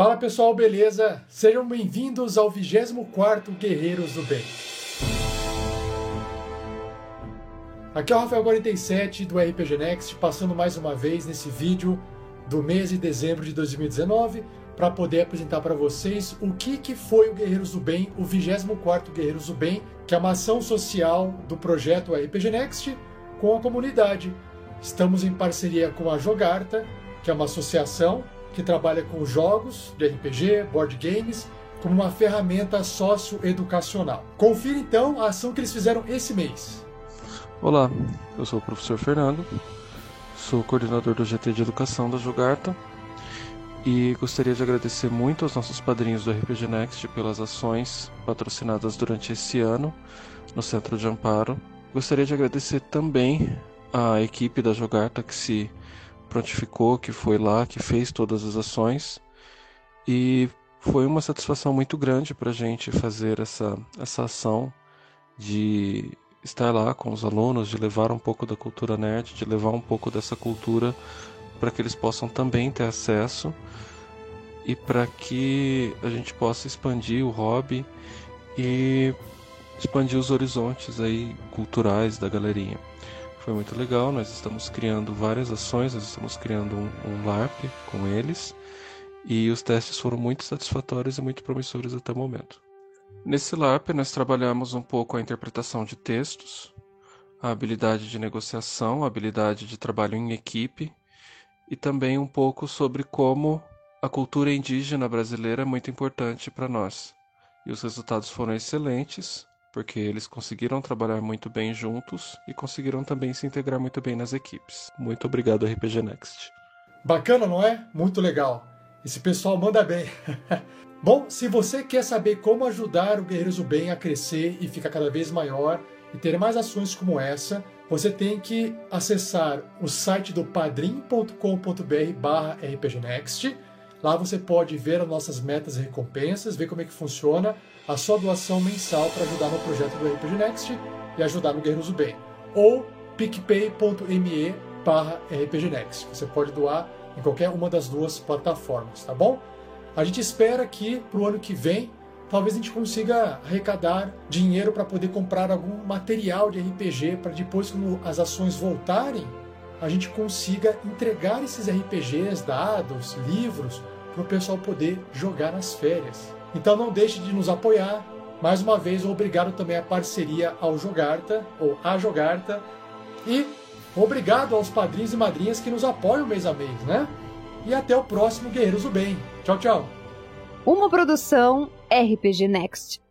Fala pessoal, beleza? Sejam bem-vindos ao 24 Guerreiros do Bem. Aqui é o Rafael47 do RPG Next, passando mais uma vez nesse vídeo do mês de dezembro de 2019 para poder apresentar para vocês o que, que foi o Guerreiros do Bem, o 24 Guerreiros do Bem, que é uma ação social do projeto RPG Next com a comunidade. Estamos em parceria com a Jogarta, que é uma associação que trabalha com jogos de RPG, board games, como uma ferramenta socioeducacional. Confira então a ação que eles fizeram esse mês. Olá, eu sou o professor Fernando, sou coordenador do GT de Educação da Jogarta e gostaria de agradecer muito aos nossos padrinhos do RPG Next pelas ações patrocinadas durante esse ano no Centro de Amparo. Gostaria de agradecer também à equipe da Jogarta que se prontificou, que foi lá, que fez todas as ações. E foi uma satisfação muito grande para a gente fazer essa, essa ação de estar lá com os alunos, de levar um pouco da cultura nerd, de levar um pouco dessa cultura para que eles possam também ter acesso e para que a gente possa expandir o hobby e expandir os horizontes aí culturais da galerinha. Foi muito legal, nós estamos criando várias ações, nós estamos criando um, um LARP com eles e os testes foram muito satisfatórios e muito promissores até o momento. Nesse LARP, nós trabalhamos um pouco a interpretação de textos, a habilidade de negociação, a habilidade de trabalho em equipe e também um pouco sobre como a cultura indígena brasileira é muito importante para nós. E os resultados foram excelentes, porque eles conseguiram trabalhar muito bem juntos e conseguiram também se integrar muito bem nas equipes. Muito obrigado, RPG Next. Bacana, não é? Muito legal. Esse pessoal manda bem. Bom, se você quer saber como ajudar o Guerreiros do Bem a crescer e ficar cada vez maior e ter mais ações como essa, você tem que acessar o site do padrim.com.br barra rpgnext. Lá você pode ver as nossas metas e recompensas, ver como é que funciona a sua doação mensal para ajudar no projeto do RPG Next e ajudar no Guerreiros do Bem. Ou picpay.me barra rpgnext. Você pode doar em qualquer uma das duas plataformas, tá bom? A gente espera que para o ano que vem talvez a gente consiga arrecadar dinheiro para poder comprar algum material de RPG para depois, quando as ações voltarem, a gente consiga entregar esses RPGs, dados, livros para o pessoal poder jogar nas férias. Então não deixe de nos apoiar. Mais uma vez, obrigado também à parceria ao Jogarta, ou a Jogarta. E obrigado aos padrinhos e madrinhas que nos apoiam mês a mês, né? E até o próximo Guerreiros do Bem. Tchau, tchau. Uma produção RPG Next.